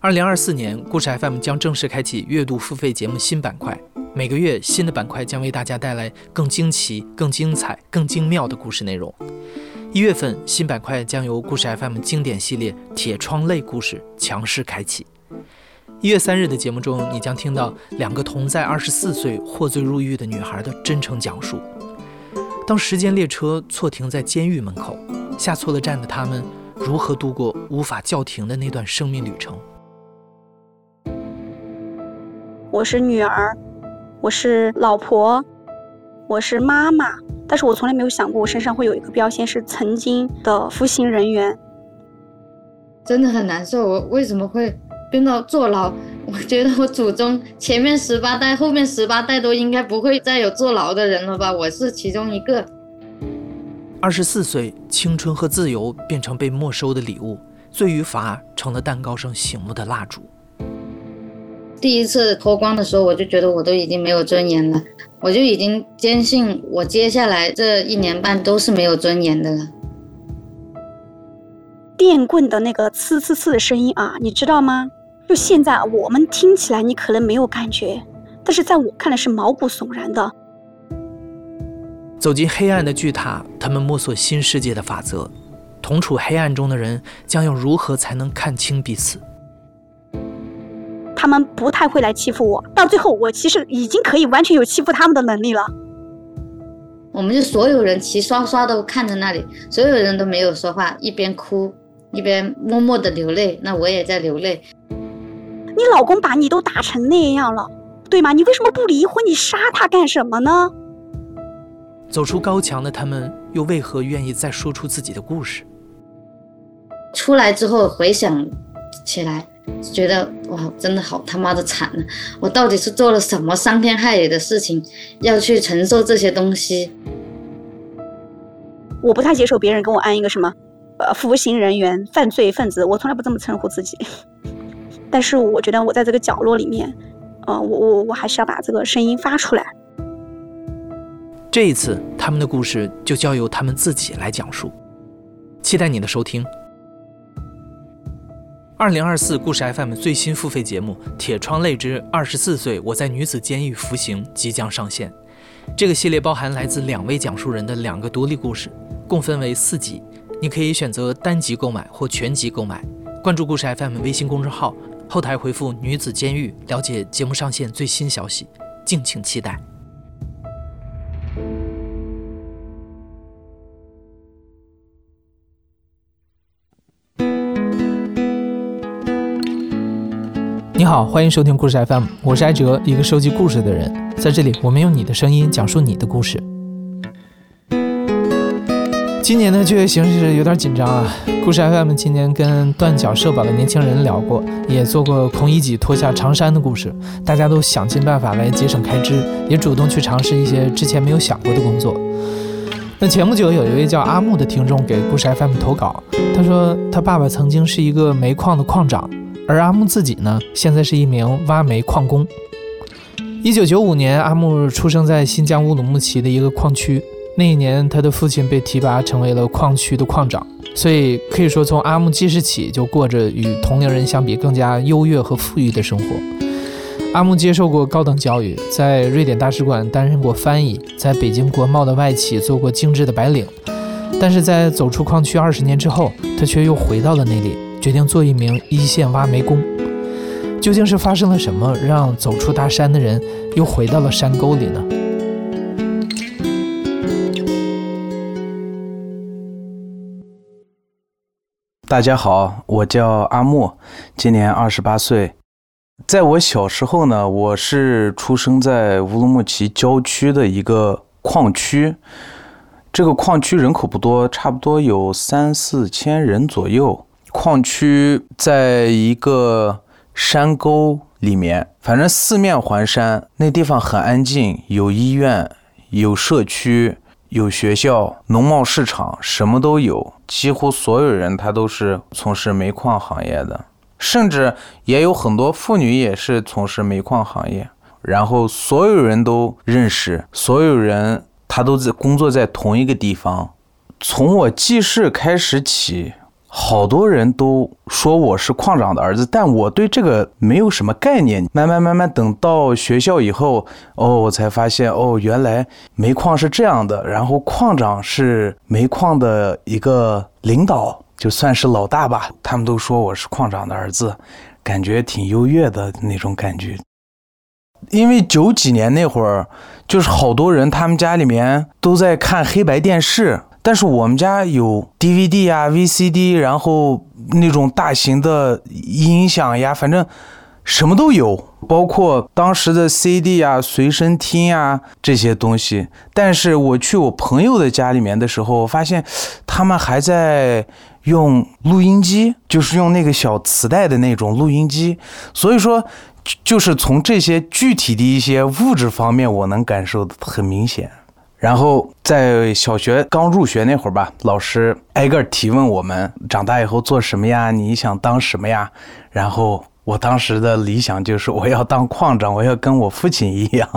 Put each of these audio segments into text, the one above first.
二零二四年，故事 FM 将正式开启月度付费节目新板块。每个月，新的板块将为大家带来更惊奇、更精彩、更精妙的故事内容。一月份，新板块将由故事 FM 经典系列《铁窗泪故事》强势开启。一月三日的节目中，你将听到两个同在二十四岁获罪入狱的女孩的真诚讲述。当时间列车错停在监狱门口，下错了站的他们如何度过无法叫停的那段生命旅程？我是女儿，我是老婆，我是妈妈，但是我从来没有想过我身上会有一个标签是曾经的服刑人员，真的很难受。我为什么会变到坐牢？我觉得我祖宗前面十八代、后面十八代都应该不会再有坐牢的人了吧？我是其中一个。二十四岁，青春和自由变成被没收的礼物，罪与罚成了蛋糕上醒目的蜡烛。第一次脱光的时候，我就觉得我都已经没有尊严了，我就已经坚信我接下来这一年半都是没有尊严的了。电棍的那个刺刺刺的声音啊，你知道吗？就现在我们听起来你可能没有感觉，但是在我看来是毛骨悚然的。走进黑暗的巨塔，他们摸索新世界的法则。同处黑暗中的人将要如何才能看清彼此？他们不太会来欺负我，到最后我其实已经可以完全有欺负他们的能力了。我们就所有人齐刷刷的看着那里，所有人都没有说话，一边哭一边默默的流泪。那我也在流泪。你老公把你都打成那样了，对吗？你为什么不离婚？你杀他干什么呢？走出高墙的他们，又为何愿意再说出自己的故事？出来之后回想起来。觉得哇，真的好他妈的惨啊！我到底是做了什么伤天害理的事情，要去承受这些东西？我不太接受别人跟我安一个什么，呃，服刑人员、犯罪分子，我从来不这么称呼自己。但是我觉得我在这个角落里面，呃，我我我还是要把这个声音发出来。这一次，他们的故事就交由他们自己来讲述。期待你的收听。二零二四故事 FM 最新付费节目《铁窗泪之二十四岁我在女子监狱服刑》即将上线。这个系列包含来自两位讲述人的两个独立故事，共分为四集。你可以选择单集购买或全集购买。关注故事 FM 微信公众号，后台回复“女子监狱”了解节目上线最新消息，敬请期待。好，欢迎收听故事 FM，我是艾哲，一个收集故事的人。在这里，我们用你的声音讲述你的故事。今年的就业形势有点紧张啊。故事 FM 今年跟断脚社保的年轻人聊过，也做过孔乙己脱下长衫的故事，大家都想尽办法来节省开支，也主动去尝试一些之前没有想过的工作。那前不久有一位叫阿木的听众给故事 FM 投稿，他说他爸爸曾经是一个煤矿的矿长。而阿木自己呢，现在是一名挖煤矿工。一九九五年，阿木出生在新疆乌鲁木齐的一个矿区。那一年，他的父亲被提拔成为了矿区的矿长，所以可以说，从阿木记事起，就过着与同龄人相比更加优越和富裕的生活。阿木接受过高等教育，在瑞典大使馆担任过翻译，在北京国贸的外企做过精致的白领。但是在走出矿区二十年之后，他却又回到了那里。决定做一名一线挖煤工，究竟是发生了什么，让走出大山的人又回到了山沟里呢？大家好，我叫阿木，今年二十八岁。在我小时候呢，我是出生在乌鲁木齐郊区的一个矿区，这个矿区人口不多，差不多有三四千人左右。矿区在一个山沟里面，反正四面环山，那地方很安静，有医院，有社区，有学校，农贸市场，什么都有。几乎所有人他都是从事煤矿行业的，甚至也有很多妇女也是从事煤矿行业。然后所有人都认识，所有人他都在工作在同一个地方。从我记事开始起。好多人都说我是矿长的儿子，但我对这个没有什么概念。慢慢慢慢，等到学校以后，哦，我才发现，哦，原来煤矿是这样的。然后矿长是煤矿的一个领导，就算是老大吧。他们都说我是矿长的儿子，感觉挺优越的那种感觉。因为九几年那会儿，就是好多人他们家里面都在看黑白电视。但是我们家有 DVD 呀、VCD，然后那种大型的音响呀，反正什么都有，包括当时的 CD 啊、随身听啊这些东西。但是我去我朋友的家里面的时候，我发现他们还在用录音机，就是用那个小磁带的那种录音机。所以说，就是从这些具体的一些物质方面，我能感受的很明显。然后在小学刚入学那会儿吧，老师挨个提问我们长大以后做什么呀？你想当什么呀？然后我当时的理想就是我要当矿长，我要跟我父亲一样。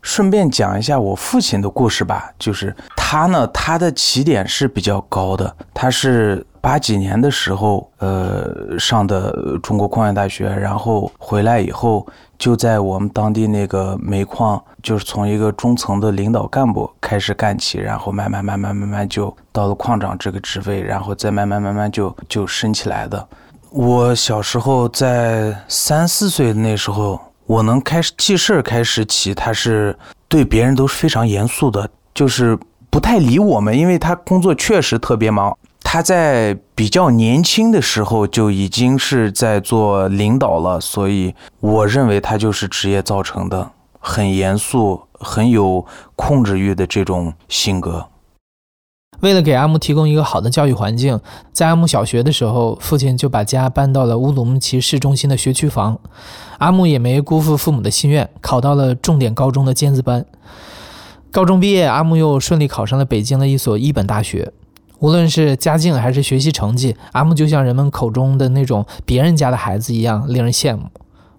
顺便讲一下我父亲的故事吧，就是他呢，他的起点是比较高的，他是。八几年的时候，呃，上的中国矿业大学，然后回来以后，就在我们当地那个煤矿，就是从一个中层的领导干部开始干起，然后慢慢慢慢慢慢就到了矿长这个职位，然后再慢慢慢慢就就升起来的。我小时候在三四岁那时候，我能开始记事儿开始起，他是对别人都是非常严肃的，就是不太理我们，因为他工作确实特别忙。他在比较年轻的时候就已经是在做领导了，所以我认为他就是职业造成的，很严肃、很有控制欲的这种性格。为了给阿木提供一个好的教育环境，在阿木小学的时候，父亲就把家搬到了乌鲁木齐市中心的学区房。阿木也没辜负父母的心愿，考到了重点高中的尖子班。高中毕业，阿木又顺利考上了北京的一所一本大学。无论是家境还是学习成绩，阿木就像人们口中的那种别人家的孩子一样，令人羡慕。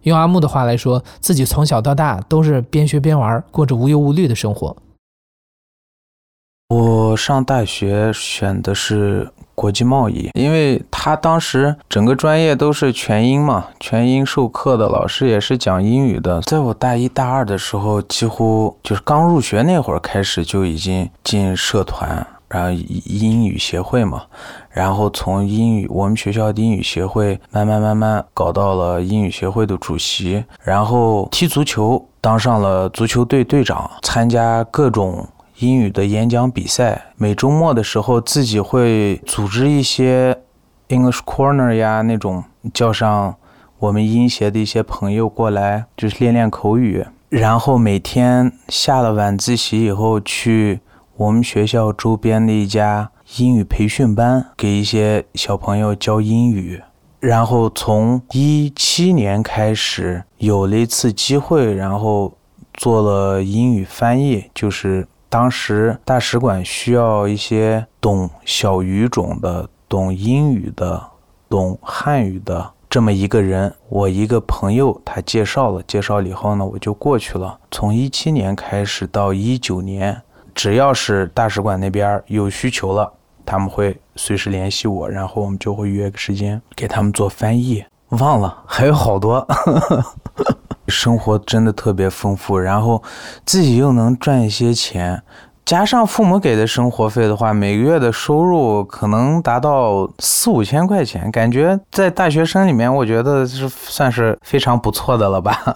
用阿木的话来说，自己从小到大都是边学边玩，过着无忧无虑的生活。我上大学选的是国际贸易，因为他当时整个专业都是全英嘛，全英授课的老师也是讲英语的。在我大一大二的时候，几乎就是刚入学那会儿开始就已经进社团。然后英语协会嘛，然后从英语我们学校的英语协会慢慢慢慢搞到了英语协会的主席，然后踢足球当上了足球队队长，参加各种英语的演讲比赛。每周末的时候自己会组织一些 English Corner 呀那种，叫上我们英协的一些朋友过来，就是练练口语。然后每天下了晚自习以后去。我们学校周边的一家英语培训班，给一些小朋友教英语。然后从一七年开始，有了一次机会，然后做了英语翻译。就是当时大使馆需要一些懂小语种的、懂英语的、懂汉语的这么一个人。我一个朋友他介绍了，介绍了以后呢，我就过去了。从一七年开始到一九年。只要是大使馆那边有需求了，他们会随时联系我，然后我们就会约个时间给他们做翻译。忘了还有好多，生活真的特别丰富，然后自己又能赚一些钱，加上父母给的生活费的话，每个月的收入可能达到四五千块钱，感觉在大学生里面，我觉得是算是非常不错的了吧。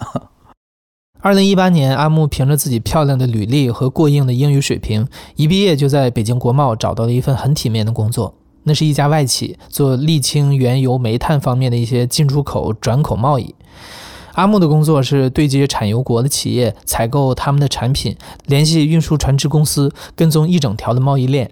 二零一八年，阿木凭着自己漂亮的履历和过硬的英语水平，一毕业就在北京国贸找到了一份很体面的工作。那是一家外企，做沥青、原油、煤炭方面的一些进出口、转口贸易。阿木的工作是对接产油国的企业，采购他们的产品，联系运输船只公司，跟踪一整条的贸易链。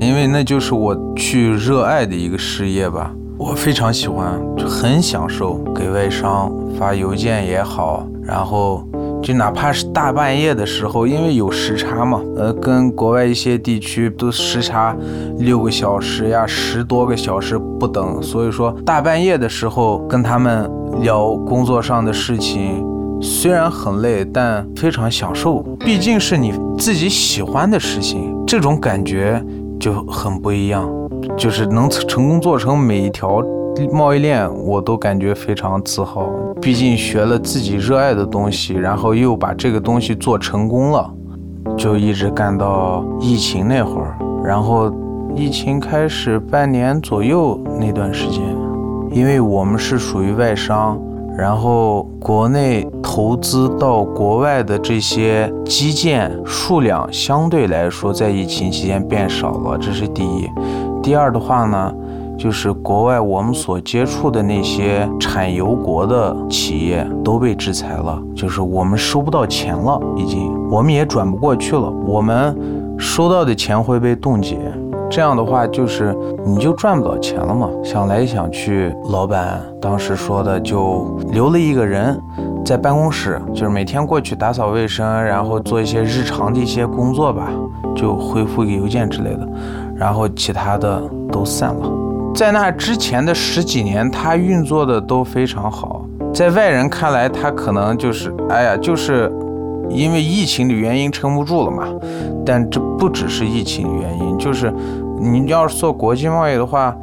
因为那就是我去热爱的一个事业吧。我非常喜欢，就很享受给外商发邮件也好，然后就哪怕是大半夜的时候，因为有时差嘛，呃，跟国外一些地区都时差六个小时呀，十多个小时不等，所以说大半夜的时候跟他们聊工作上的事情，虽然很累，但非常享受，毕竟是你自己喜欢的事情，这种感觉。就很不一样，就是能成功做成每一条贸易链，我都感觉非常自豪。毕竟学了自己热爱的东西，然后又把这个东西做成功了，就一直干到疫情那会儿，然后疫情开始半年左右那段时间，因为我们是属于外商。然后，国内投资到国外的这些基建数量相对来说，在疫情期间变少了，这是第一。第二的话呢，就是国外我们所接触的那些产油国的企业都被制裁了，就是我们收不到钱了，已经，我们也转不过去了，我们收到的钱会被冻结。这样的话，就是你就赚不到钱了嘛。想来想去，老板当时说的就留了一个人在办公室，就是每天过去打扫卫生，然后做一些日常的一些工作吧，就回复个邮件之类的。然后其他的都散了。在那之前的十几年，他运作的都非常好。在外人看来，他可能就是，哎呀，就是。因为疫情的原因撑不住了嘛，但这不只是疫情原因，就是你要是做国际贸易的话，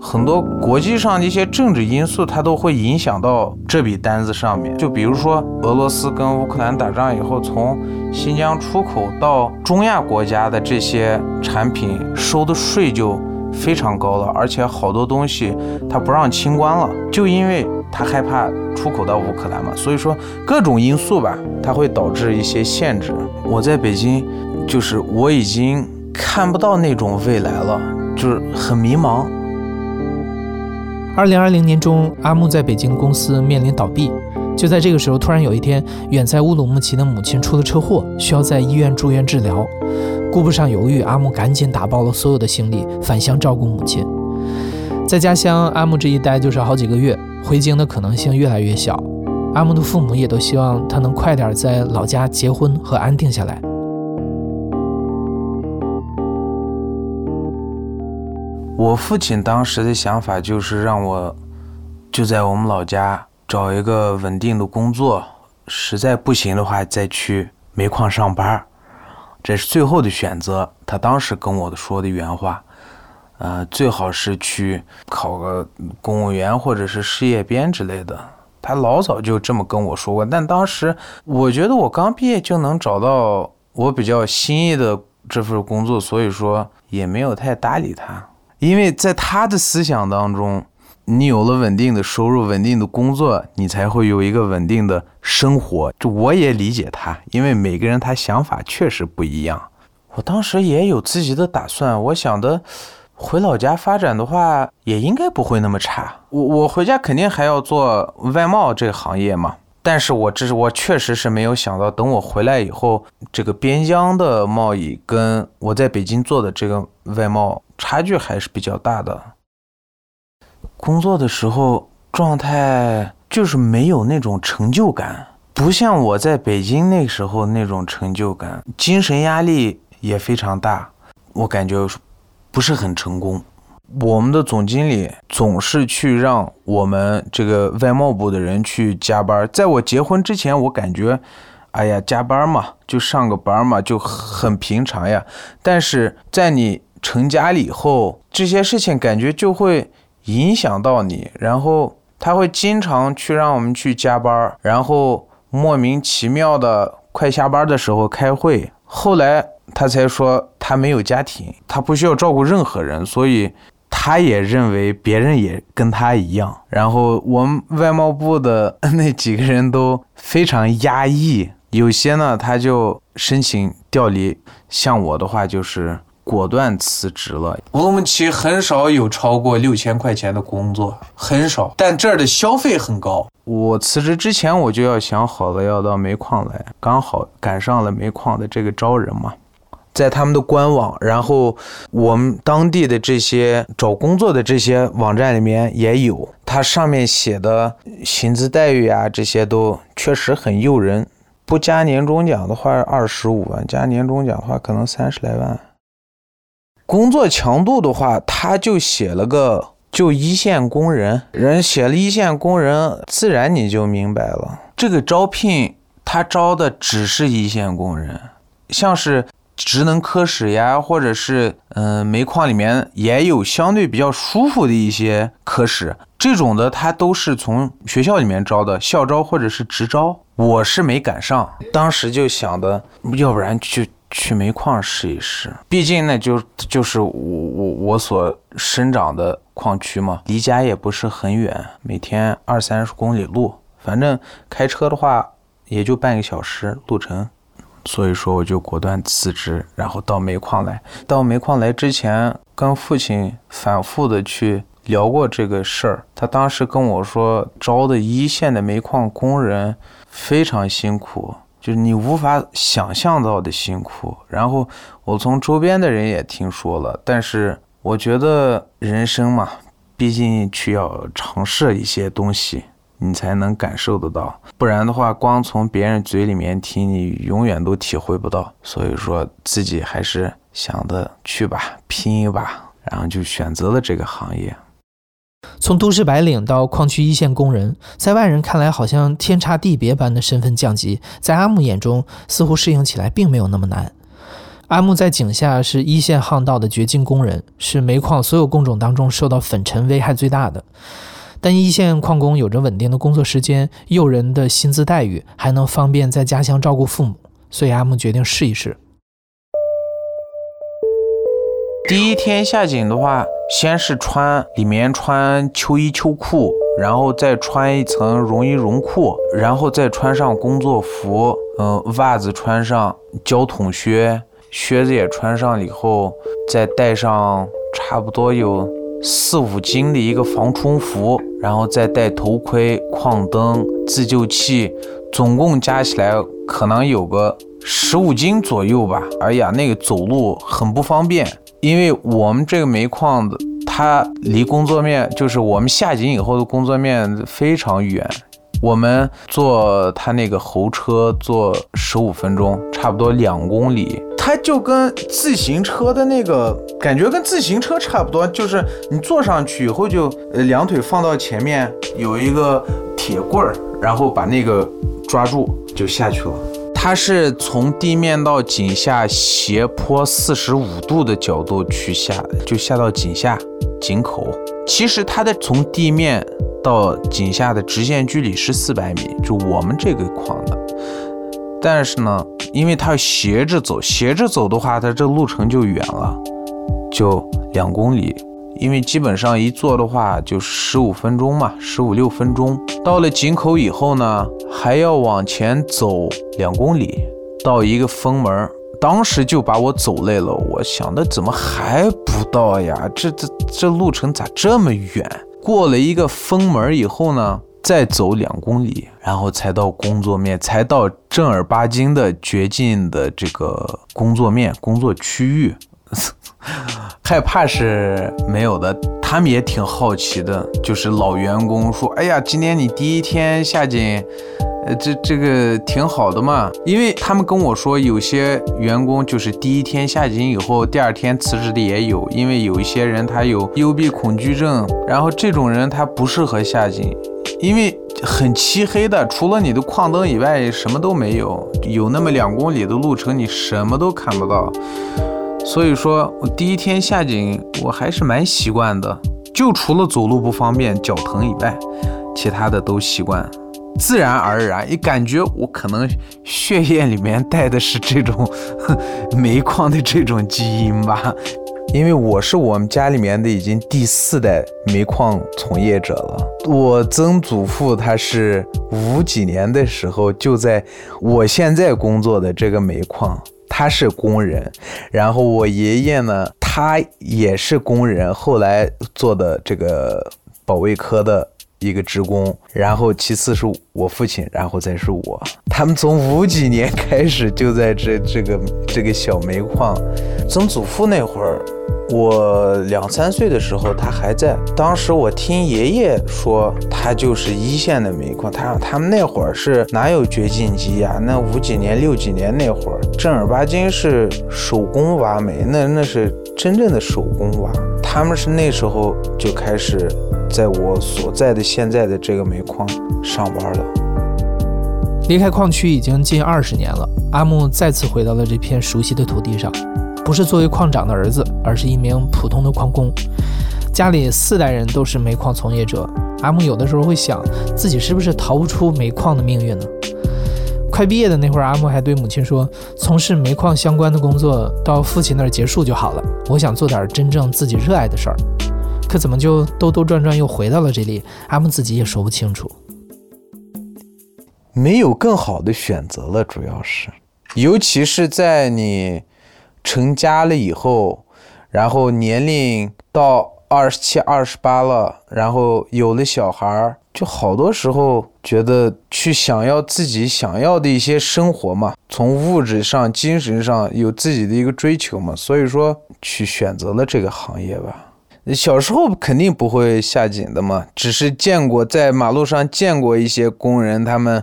很多国际上的一些政治因素它都会影响到这笔单子上面。就比如说俄罗斯跟乌克兰打仗以后，从新疆出口到中亚国家的这些产品收的税就非常高了，而且好多东西它不让清关了，就因为。他害怕出口到乌克兰嘛，所以说各种因素吧，它会导致一些限制。我在北京，就是我已经看不到那种未来了，就是很迷茫。二零二零年中，阿木在北京公司面临倒闭，就在这个时候，突然有一天，远在乌鲁木齐的母亲出了车祸，需要在医院住院治疗。顾不上犹豫，阿木赶紧打包了所有的行李，返乡照顾母亲。在家乡，阿木这一待就是好几个月。回京的可能性越来越小，阿木的父母也都希望他能快点在老家结婚和安定下来。我父亲当时的想法就是让我就在我们老家找一个稳定的工作，实在不行的话再去煤矿上班，这是最后的选择。他当时跟我说的原话。呃，最好是去考个公务员或者是事业编之类的。他老早就这么跟我说过，但当时我觉得我刚毕业就能找到我比较心仪的这份工作，所以说也没有太搭理他。因为在他的思想当中，你有了稳定的收入、稳定的工作，你才会有一个稳定的生活。这我也理解他，因为每个人他想法确实不一样。我当时也有自己的打算，我想的。回老家发展的话，也应该不会那么差。我我回家肯定还要做外贸这个行业嘛。但是我这是我确实是没有想到，等我回来以后，这个边疆的贸易跟我在北京做的这个外贸差距还是比较大的。工作的时候状态就是没有那种成就感，不像我在北京那时候那种成就感，精神压力也非常大。我感觉。不是很成功，我们的总经理总是去让我们这个外贸部的人去加班。在我结婚之前，我感觉，哎呀，加班嘛，就上个班嘛，就很平常呀。但是在你成家了以后，这些事情感觉就会影响到你，然后他会经常去让我们去加班，然后莫名其妙的快下班的时候开会。后来。他才说他没有家庭，他不需要照顾任何人，所以他也认为别人也跟他一样。然后我们外贸部的 那几个人都非常压抑，有些呢他就申请调离，像我的话就是果断辞职了。乌鲁木齐很少有超过六千块钱的工作，很少，但这儿的消费很高。我辞职之前我就要想好了要到煤矿来，刚好赶上了煤矿的这个招人嘛。在他们的官网，然后我们当地的这些找工作的这些网站里面也有，它上面写的薪资待遇啊，这些都确实很诱人。不加年终奖的话二十五万，加年终奖的话可能三十来万。工作强度的话，他就写了个就一线工人，人写了一线工人，自然你就明白了，这个招聘他招的只是一线工人，像是。职能科室呀，或者是嗯、煤矿里面也有相对比较舒服的一些科室，这种的他都是从学校里面招的，校招或者是职招。我是没赶上，当时就想的，要不然就去煤矿试一试，毕竟呢就就是我我我所生长的矿区嘛，离家也不是很远，每天二三十公里路，反正开车的话也就半个小时路程。所以说我就果断辞职，然后到煤矿来。到煤矿来之前，跟父亲反复的去聊过这个事儿。他当时跟我说，招的一线的煤矿工人非常辛苦，就是你无法想象到的辛苦。然后我从周边的人也听说了，但是我觉得人生嘛，毕竟需要尝试一些东西。你才能感受得到，不然的话，光从别人嘴里面听，你永远都体会不到。所以说自己还是想的去吧，拼一把，然后就选择了这个行业。从都市白领到矿区一线工人，在外人看来好像天差地别般的身份降级，在阿木眼中似乎适应起来并没有那么难。阿木在井下是一线巷道的掘金工人，是煤矿所有工种当中受到粉尘危害最大的。但一线矿工有着稳定的工作时间、诱人的薪资待遇，还能方便在家乡照顾父母，所以阿木决定试一试。第一天下井的话，先是穿里面穿秋衣秋裤，然后再穿一层绒衣绒裤，然后再穿上工作服，嗯，袜子穿上，胶筒靴，靴子也穿上以后，再带上差不多有四五斤的一个防冲服，然后再戴头盔、矿灯、自救器，总共加起来可能有个十五斤左右吧。哎呀，那个走路很不方便。因为我们这个煤矿的，它离工作面就是我们下井以后的工作面非常远，我们坐它那个猴车坐十五分钟，差不多两公里。它就跟自行车的那个感觉跟自行车差不多，就是你坐上去以后就呃两腿放到前面，有一个铁棍儿，然后把那个抓住就下去了。它是从地面到井下斜坡四十五度的角度去下，就下到井下井口。其实它的从地面到井下的直线距离是四百米，就我们这个矿的。但是呢，因为它要斜着走，斜着走的话，它这路程就远了，就两公里。因为基本上一坐的话就十五分钟嘛，十五六分钟。到了井口以后呢，还要往前走两公里，到一个封门。当时就把我走累了，我想的怎么还不到呀？这这这路程咋这么远？过了一个封门以后呢，再走两公里，然后才到工作面，才到正儿八经的掘进的这个工作面工作区域。害怕是没有的，他们也挺好奇的。就是老员工说：“哎呀，今天你第一天下井，呃，这这个挺好的嘛。”因为他们跟我说，有些员工就是第一天下井以后，第二天辞职的也有。因为有一些人他有幽闭恐惧症，然后这种人他不适合下井，因为很漆黑的，除了你的矿灯以外，什么都没有。有那么两公里的路程，你什么都看不到。所以说我第一天下井，我还是蛮习惯的，就除了走路不方便、脚疼以外，其他的都习惯，自然而然也感觉我可能血液里面带的是这种 煤矿的这种基因吧，因为我是我们家里面的已经第四代煤矿从业者了，我曾祖父他是五几年的时候就在我现在工作的这个煤矿。他是工人，然后我爷爷呢，他也是工人，后来做的这个保卫科的一个职工，然后其次是我父亲，然后再是我。他们从五几年开始就在这这个这个小煤矿。曾祖父那会儿，我两三岁的时候他还在。当时我听爷爷说，他就是一线的煤矿。他他们那会儿是哪有掘进机呀？那五几年六几年那会儿，正儿八经是手工挖煤，那那是真正的手工挖。他们是那时候就开始在我所在的现在的这个煤矿上班了。离开矿区已经近二十年了，阿木再次回到了这片熟悉的土地上，不是作为矿长的儿子，而是一名普通的矿工。家里四代人都是煤矿从业者，阿木有的时候会想，自己是不是逃不出煤矿的命运呢？快毕业的那会儿，阿木还对母亲说：“从事煤矿相关的工作到父亲那儿结束就好了。我想做点真正自己热爱的事儿。”可怎么就兜兜转转又回到了这里？阿木自己也说不清楚。没有更好的选择了，主要是，尤其是在你成家了以后，然后年龄到二十七、二十八了，然后有了小孩儿。就好多时候觉得去想要自己想要的一些生活嘛，从物质上、精神上有自己的一个追求嘛，所以说去选择了这个行业吧。小时候肯定不会下井的嘛，只是见过在马路上见过一些工人，他们。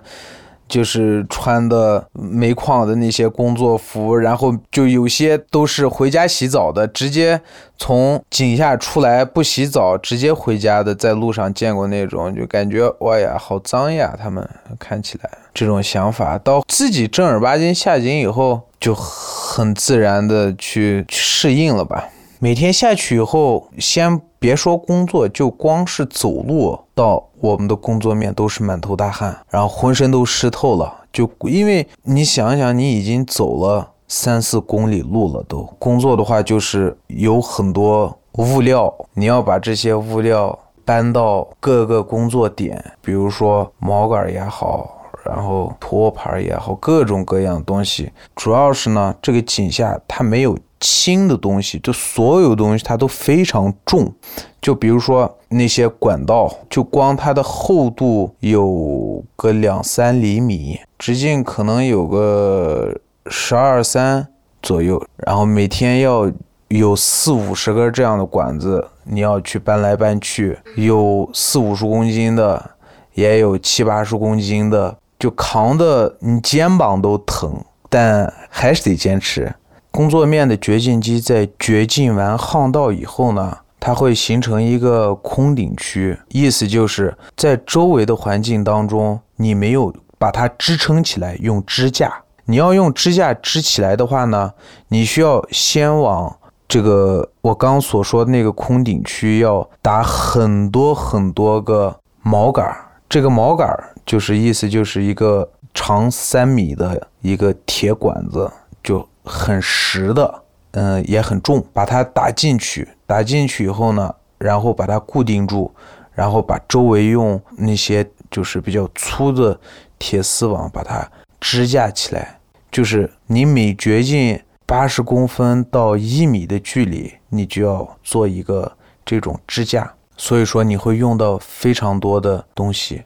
就是穿的煤矿的那些工作服，然后就有些都是回家洗澡的，直接从井下出来不洗澡，直接回家的，在路上见过那种，就感觉哇呀，好脏呀！他们看起来这种想法，到自己正儿八经下井以后，就很自然的去适应了吧。每天下去以后，先别说工作，就光是走路到我们的工作面都是满头大汗，然后浑身都湿透了。就因为你想想，你已经走了三四公里路了，都工作的话就是有很多物料，你要把这些物料搬到各个工作点，比如说毛杆也好，然后托盘也好，各种各样东西。主要是呢，这个井下它没有。轻的东西，就所有东西它都非常重，就比如说那些管道，就光它的厚度有个两三厘米，直径可能有个十二三左右，然后每天要有四五十根这样的管子，你要去搬来搬去，有四五十公斤的，也有七八十公斤的，就扛的你肩膀都疼，但还是得坚持。工作面的掘进机在掘进完巷道以后呢，它会形成一个空顶区，意思就是在周围的环境当中，你没有把它支撑起来，用支架。你要用支架支起来的话呢，你需要先往这个我刚所说那个空顶区要打很多很多个锚杆，这个锚杆就是意思就是一个长三米的一个铁管子，就。很实的，嗯，也很重，把它打进去，打进去以后呢，然后把它固定住，然后把周围用那些就是比较粗的铁丝网把它支架起来。就是你每掘进八十公分到一米的距离，你就要做一个这种支架。所以说你会用到非常多的东西，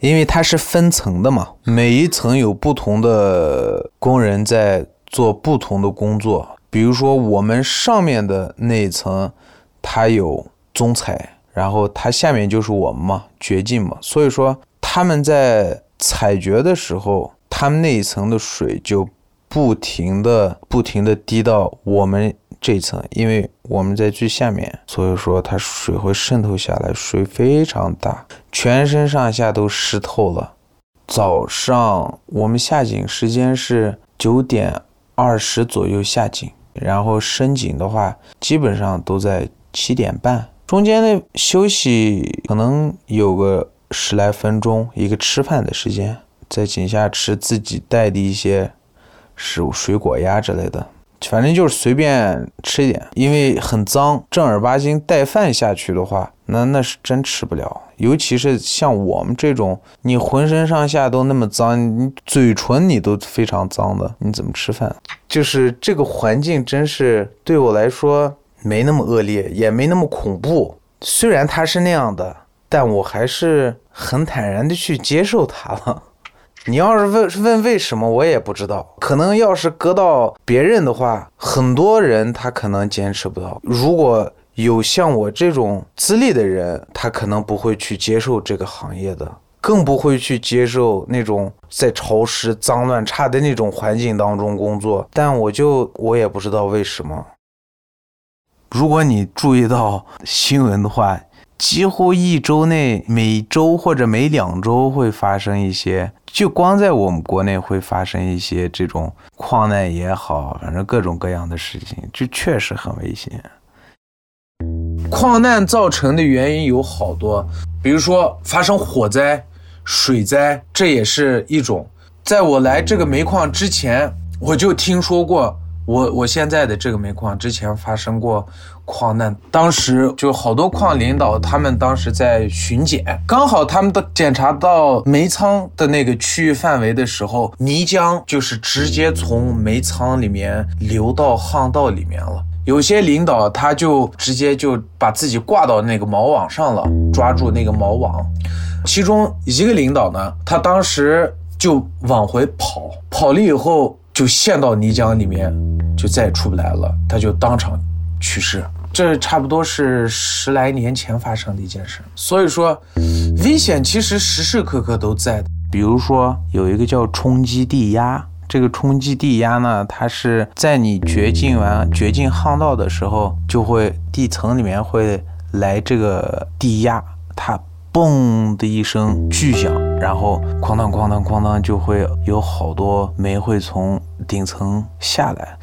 因为它是分层的嘛，每一层有不同的工人在。做不同的工作，比如说我们上面的那一层，它有宗采，然后它下面就是我们嘛，掘进嘛。所以说他们在采掘的时候，他们那一层的水就不停的、不停的滴到我们这一层，因为我们在最下面，所以说它水会渗透下来，水非常大，全身上下都湿透了。早上我们下井时间是九点。二十左右下井，然后升井的话，基本上都在七点半。中间的休息可能有个十来分钟，一个吃饭的时间，在井下吃自己带的一些食物、水果呀之类的。反正就是随便吃一点，因为很脏。正儿八经带饭下去的话，那那是真吃不了。尤其是像我们这种，你浑身上下都那么脏，你嘴唇你都非常脏的，你怎么吃饭？就是这个环境真是对我来说没那么恶劣，也没那么恐怖。虽然它是那样的，但我还是很坦然的去接受它了。你要是问问为什么，我也不知道。可能要是搁到别人的话，很多人他可能坚持不到。如果有像我这种资历的人，他可能不会去接受这个行业的，更不会去接受那种在潮湿、脏乱差的那种环境当中工作。但我就我也不知道为什么。如果你注意到新闻的话，几乎一周内每周或者每两周会发生一些，就光在我们国内会发生一些这种矿难也好，反正各种各样的事情，就确实很危险。矿难造成的原因有好多，比如说发生火灾、水灾，这也是一种。在我来这个煤矿之前，我就听说过。我我现在的这个煤矿之前发生过矿难，当时就好多矿领导，他们当时在巡检，刚好他们都检查到煤仓的那个区域范围的时候，泥浆就是直接从煤仓里面流到巷道里面了。有些领导他就直接就把自己挂到那个锚网上了，抓住那个锚网。其中一个领导呢，他当时就往回跑，跑了以后。就陷到泥浆里面，就再也出不来了，他就当场去世。这差不多是十来年前发生的一件事。所以说，危险其实时时刻刻都在的。比如说，有一个叫冲击地压，这个冲击地压呢，它是在你掘进完掘进巷道的时候，就会地层里面会来这个地压，它。嘣的一声巨响，然后哐当哐当哐当，就会有好多煤会从顶层下来。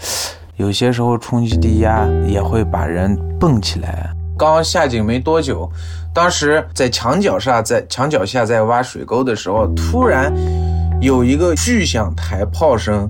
有些时候冲击地压也会把人蹦起来。刚下井没多久，当时在墙角上，在墙角下在挖水沟的时候，突然有一个巨响台炮声，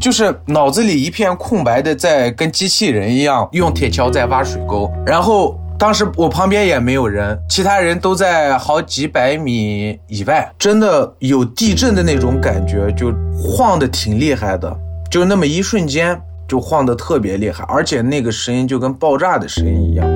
就是脑子里一片空白的，在跟机器人一样用铁锹在挖水沟，然后。当时我旁边也没有人，其他人都在好几百米以外，真的有地震的那种感觉，就晃的挺厉害的，就那么一瞬间就晃得特别厉害，而且那个声音就跟爆炸的声音一样。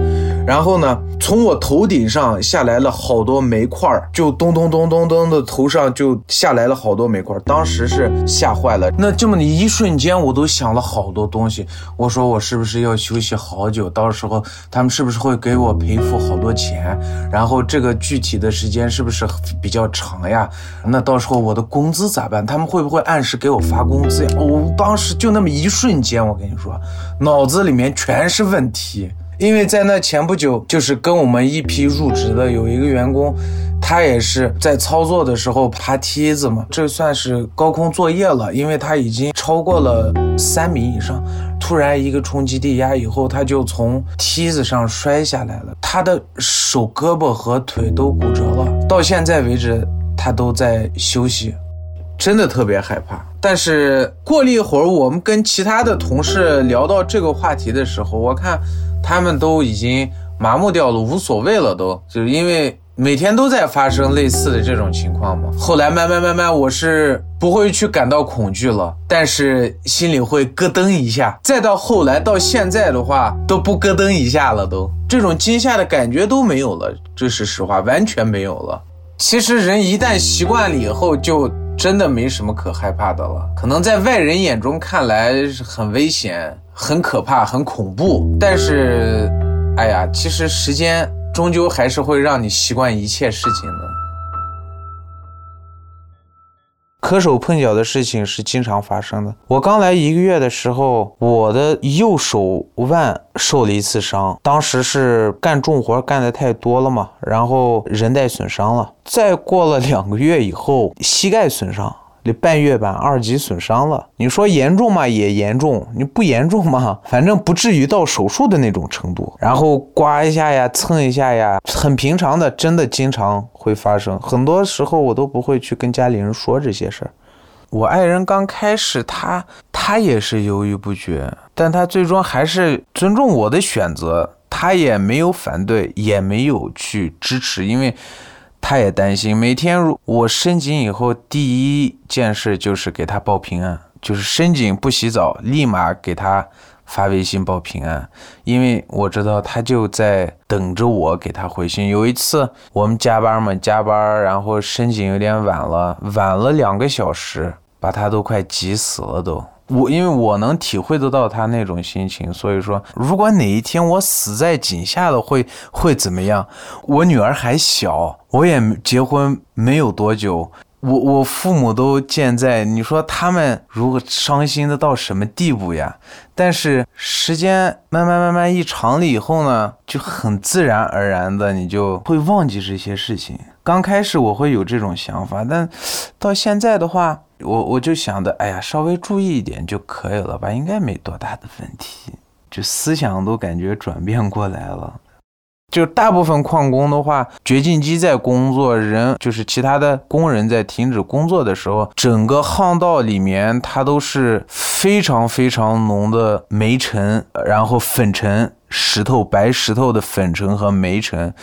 然后呢，从我头顶上下来了好多煤块儿，就咚咚咚咚咚的头上就下来了好多煤块儿。当时是吓坏了。那这么的一瞬间，我都想了好多东西。我说我是不是要休息好久？到时候他们是不是会给我赔付好多钱？然后这个具体的时间是不是比较长呀？那到时候我的工资咋办？他们会不会按时给我发工资呀？我当时就那么一瞬间，我跟你说，脑子里面全是问题。因为在那前不久，就是跟我们一批入职的有一个员工，他也是在操作的时候爬梯子嘛，这算是高空作业了，因为他已经超过了三米以上，突然一个冲击地压以后，他就从梯子上摔下来了，他的手胳膊和腿都骨折了，到现在为止他都在休息，真的特别害怕。但是过了一会儿，我们跟其他的同事聊到这个话题的时候，我看。他们都已经麻木掉了，无所谓了，都就是因为每天都在发生类似的这种情况嘛。后来慢慢慢慢，我是不会去感到恐惧了，但是心里会咯噔一下。再到后来到现在的话，都不咯噔一下了，都这种惊吓的感觉都没有了，这是实话，完全没有了。其实人一旦习惯了以后，就真的没什么可害怕的了。可能在外人眼中看来很危险。很可怕，很恐怖，但是，哎呀，其实时间终究还是会让你习惯一切事情的。磕手碰脚的事情是经常发生的。我刚来一个月的时候，我的右手腕受了一次伤，当时是干重活干的太多了嘛，然后韧带损伤了。再过了两个月以后，膝盖损伤。这半月板二级损伤了，你说严重吗？也严重。你不严重吗？反正不至于到手术的那种程度。然后刮一下呀，蹭一下呀，很平常的，真的经常会发生。很多时候我都不会去跟家里人说这些事儿。我爱人刚开始他他也是犹豫不决，但他最终还是尊重我的选择，他也没有反对，也没有去支持，因为。他也担心，每天如我申警以后，第一件事就是给他报平安，就是申警不洗澡，立马给他发微信报平安，因为我知道他就在等着我给他回信。有一次我们加班嘛，加班，然后申警有点晚了，晚了两个小时，把他都快急死了都。我因为我能体会得到他那种心情，所以说，如果哪一天我死在井下了，会会怎么样？我女儿还小，我也结婚没有多久，我我父母都健在，你说他们如果伤心的到什么地步呀？但是时间慢慢慢慢一长了以后呢，就很自然而然的你就会忘记这些事情。刚开始我会有这种想法，但到现在的话，我我就想的，哎呀，稍微注意一点就可以了吧，应该没多大的问题，就思想都感觉转变过来了。就大部分矿工的话，掘进机在工作，人就是其他的工人在停止工作的时候，整个巷道里面它都是非常非常浓的煤尘，然后粉尘、石头、白石头的粉尘和煤尘。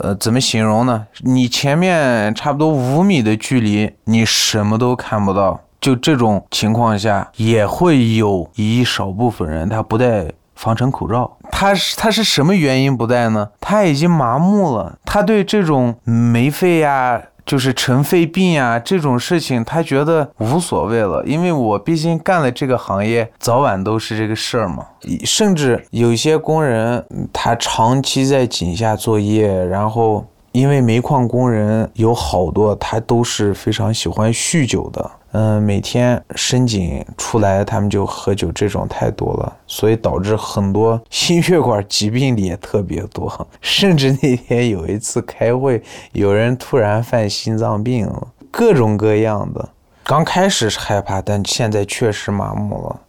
呃，怎么形容呢？你前面差不多五米的距离，你什么都看不到。就这种情况下，也会有一少部分人他不戴。防尘口罩，他是他是什么原因不戴呢？他已经麻木了，他对这种煤肺呀，就是尘肺病呀这种事情，他觉得无所谓了。因为我毕竟干了这个行业，早晚都是这个事儿嘛。甚至有些工人，他长期在井下作业，然后因为煤矿工人有好多，他都是非常喜欢酗酒的。嗯，每天深井出来，他们就喝酒，这种太多了，所以导致很多心血管疾病的也特别多。甚至那天有一次开会，有人突然犯心脏病了，各种各样的。刚开始是害怕，但现在确实麻木了。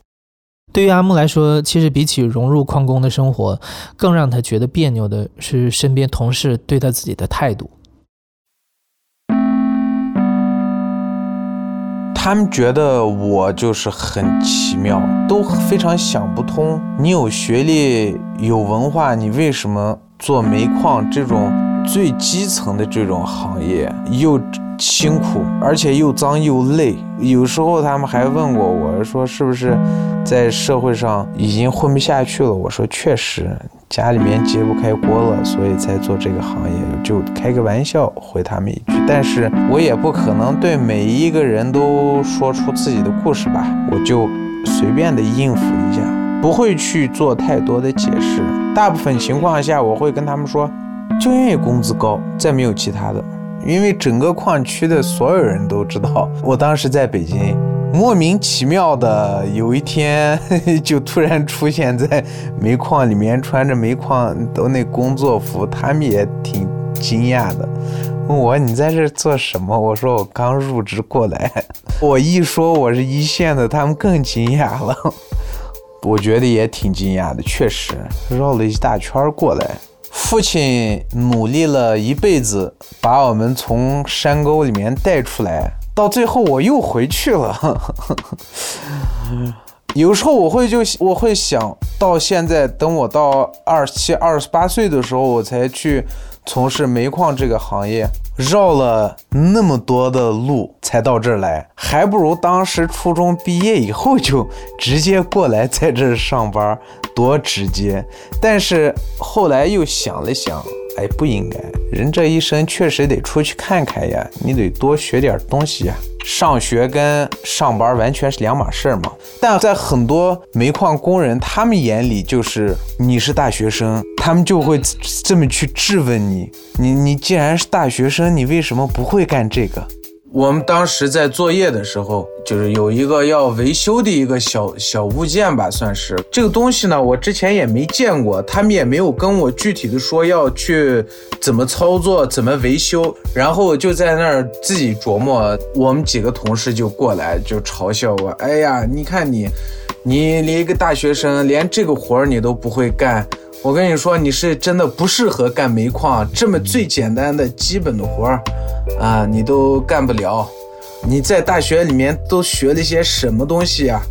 对于阿木来说，其实比起融入矿工的生活，更让他觉得别扭的是身边同事对他自己的态度。他们觉得我就是很奇妙，都非常想不通。你有学历、有文化，你为什么做煤矿这种最基层的这种行业又？辛苦，而且又脏又累。有时候他们还问过我说：“是不是在社会上已经混不下去了？”我说：“确实，家里面揭不开锅了，所以才做这个行业。”就开个玩笑回他们一句。但是我也不可能对每一个人都说出自己的故事吧，我就随便的应付一下，不会去做太多的解释。大部分情况下，我会跟他们说：“就因为工资高，再没有其他的。”因为整个矿区的所有人都知道，我当时在北京，莫名其妙的有一天 就突然出现在煤矿里面，穿着煤矿的那工作服，他们也挺惊讶的，问我你在这做什么？我说我刚入职过来。我一说我是一线的，他们更惊讶了。我觉得也挺惊讶的，确实绕了一大圈过来。父亲努力了一辈子，把我们从山沟里面带出来，到最后我又回去了。有时候我会就我会想到现在，等我到二十七、二十八岁的时候，我才去从事煤矿这个行业。绕了那么多的路才到这儿来，还不如当时初中毕业以后就直接过来在这儿上班，多直接。但是后来又想了想，哎，不应该，人这一生确实得出去看看呀，你得多学点东西呀。上学跟上班完全是两码事儿嘛。但在很多煤矿工人他们眼里，就是你是大学生，他们就会这么去质问你。你你既然是大学生，你为什么不会干这个？我们当时在作业的时候，就是有一个要维修的一个小小物件吧，算是这个东西呢，我之前也没见过，他们也没有跟我具体的说要去怎么操作、怎么维修，然后就在那儿自己琢磨。我们几个同事就过来就嘲笑我：“哎呀，你看你，你连一个大学生，连这个活儿你都不会干。我跟你说，你是真的不适合干煤矿这么最简单的基本的活儿。”啊，你都干不了！你在大学里面都学了些什么东西呀？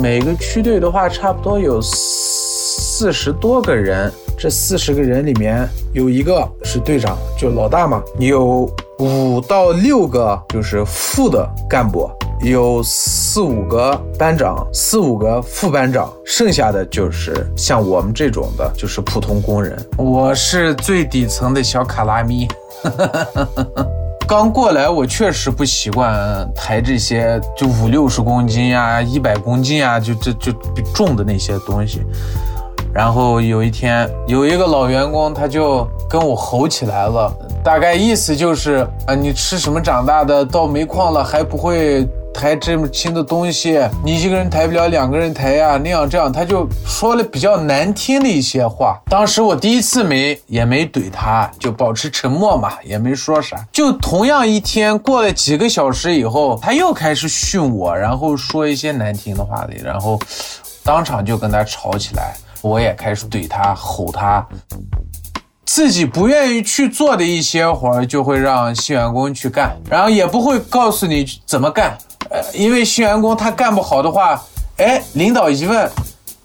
每个区队的话，差不多有四十多个人。这四十个人里面有一个是队长，就老大嘛。有五到六个就是副的干部，有四五个班长，四五个副班长，剩下的就是像我们这种的，就是普通工人。我是最底层的小卡拉咪。刚过来，我确实不习惯抬这些就五六十公斤呀、一百公斤呀，就这就重的那些东西。然后有一天，有一个老员工，他就跟我吼起来了，大概意思就是啊，你吃什么长大的？到煤矿了还不会。抬这么轻的东西，你一个人抬不了，两个人抬呀，那样这样，他就说了比较难听的一些话。当时我第一次没也没怼他，就保持沉默嘛，也没说啥。就同样一天过了几个小时以后，他又开始训我，然后说一些难听的话的，然后当场就跟他吵起来。我也开始怼他，吼他。自己不愿意去做的一些活儿，就会让新员工去干，然后也不会告诉你怎么干。因为新员工他干不好的话，哎，领导一问，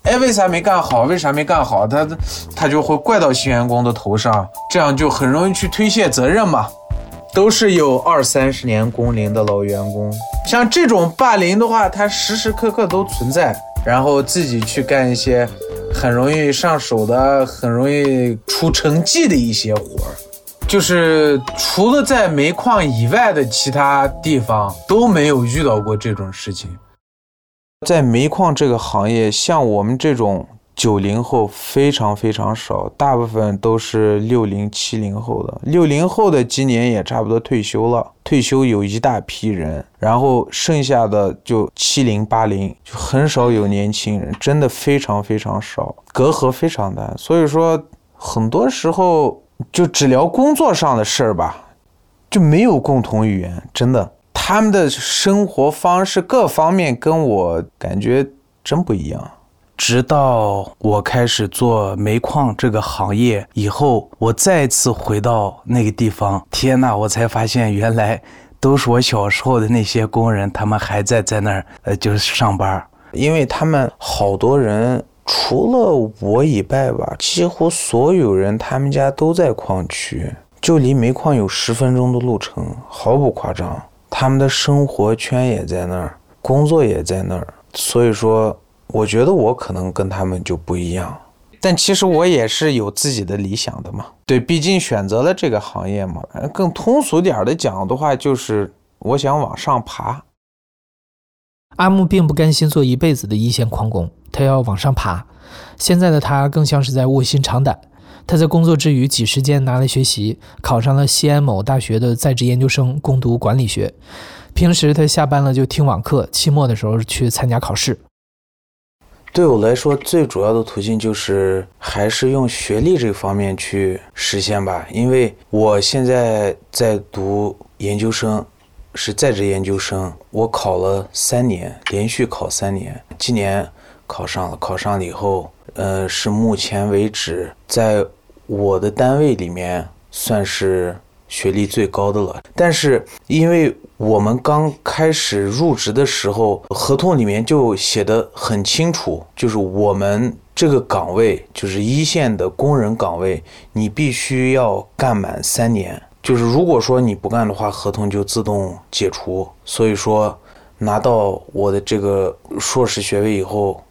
哎，为啥没干好？为啥没干好？他他就会怪到新员工的头上，这样就很容易去推卸责任嘛。都是有二三十年工龄的老员工，像这种霸凌的话，他时时刻刻都存在，然后自己去干一些很容易上手的、很容易出成绩的一些活儿。就是除了在煤矿以外的其他地方都没有遇到过这种事情。在煤矿这个行业，像我们这种九零后非常非常少，大部分都是六零七零后的。六零后的今年也差不多退休了，退休有一大批人，然后剩下的就七零八零，就很少有年轻人，真的非常非常少，隔阂非常大。所以说，很多时候。就只聊工作上的事儿吧，就没有共同语言，真的。他们的生活方式各方面跟我感觉真不一样。直到我开始做煤矿这个行业以后，我再次回到那个地方，天呐，我才发现原来都是我小时候的那些工人，他们还在在那儿呃，就是上班，因为他们好多人。除了我以外吧，几乎所有人他们家都在矿区，就离煤矿有十分钟的路程，毫不夸张。他们的生活圈也在那儿，工作也在那儿，所以说，我觉得我可能跟他们就不一样。但其实我也是有自己的理想的嘛，对，毕竟选择了这个行业嘛。更通俗点的讲的话，就是我想往上爬。阿木并不甘心做一辈子的一线矿工，他要往上爬。现在的他更像是在卧薪尝胆。他在工作之余挤时间拿来学习，考上了西安某大学的在职研究生，攻读管理学。平时他下班了就听网课，期末的时候去参加考试。对我来说，最主要的途径就是还是用学历这方面去实现吧，因为我现在在读研究生。是在职研究生，我考了三年，连续考三年，今年考上了。考上了以后，呃，是目前为止在我的单位里面算是学历最高的了。但是因为我们刚开始入职的时候，合同里面就写的很清楚，就是我们这个岗位就是一线的工人岗位，你必须要干满三年。就是如果说你不干的话，合同就自动解除。所以说，拿到我的这个硕士学位以后，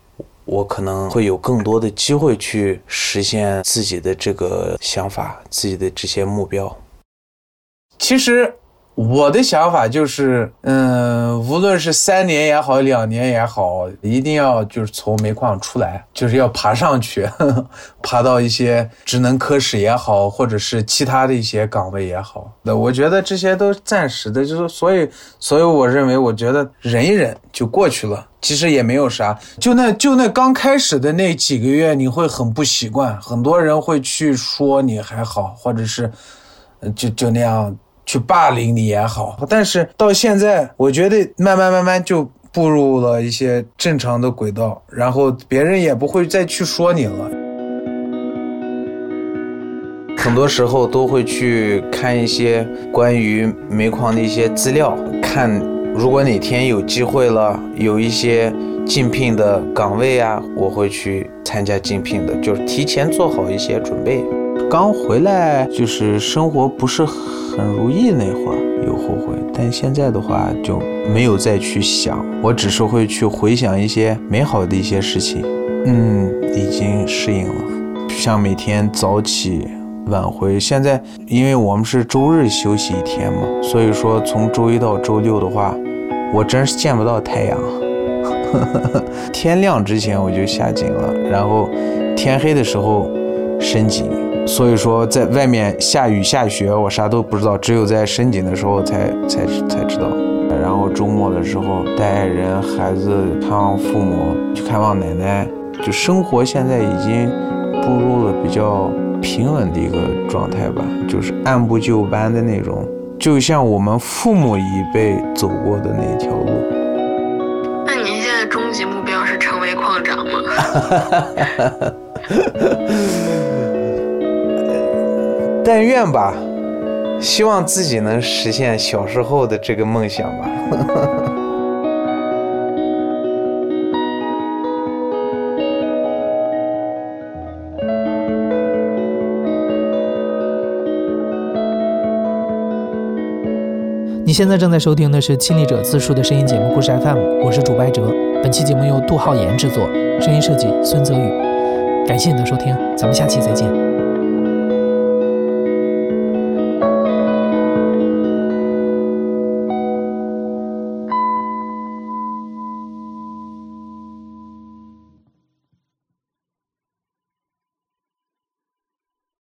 我可能会有更多的机会去实现自己的这个想法、自己的这些目标。其实。我的想法就是，嗯，无论是三年也好，两年也好，一定要就是从煤矿出来，就是要爬上去，爬到一些职能科室也好，或者是其他的一些岗位也好。那我觉得这些都暂时的，就是所以，所以我认为，我觉得忍一忍就过去了，其实也没有啥。就那就那刚开始的那几个月，你会很不习惯，很多人会去说你还好，或者是，就就那样。去霸凌你也好，但是到现在，我觉得慢慢慢慢就步入了一些正常的轨道，然后别人也不会再去说你了。很多时候都会去看一些关于煤矿的一些资料，看如果哪天有机会了，有一些竞聘的岗位啊，我会去参加竞聘的，就是提前做好一些准备。刚回来就是生活不是很如意那会儿有后悔，但现在的话就没有再去想，我只是会去回想一些美好的一些事情。嗯，已经适应了，像每天早起晚回。现在因为我们是周日休息一天嘛，所以说从周一到周六的话，我真是见不到太阳。天亮之前我就下井了，然后天黑的时候升井。所以说在外面下雨下雪，我啥都不知道，只有在深井的时候才才才知道。然后周末的时候带人孩子看望父母，去看望奶奶，就生活现在已经步入了比较平稳的一个状态吧，就是按部就班的那种，就像我们父母一辈走过的那条路。那您现在终极目标是成为矿长吗？但愿吧，希望自己能实现小时候的这个梦想吧。你现在正在收听的是《亲历者自述》的声音节目《故事 FM》，我是主播哲。本期节目由杜浩言制作，声音设计孙泽宇。感谢你的收听，咱们下期再见。